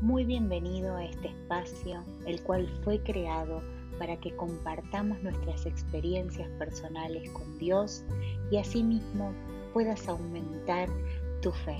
muy bienvenido a este espacio, el cual fue creado para que compartamos nuestras experiencias personales con Dios y asimismo puedas aumentar tu fe.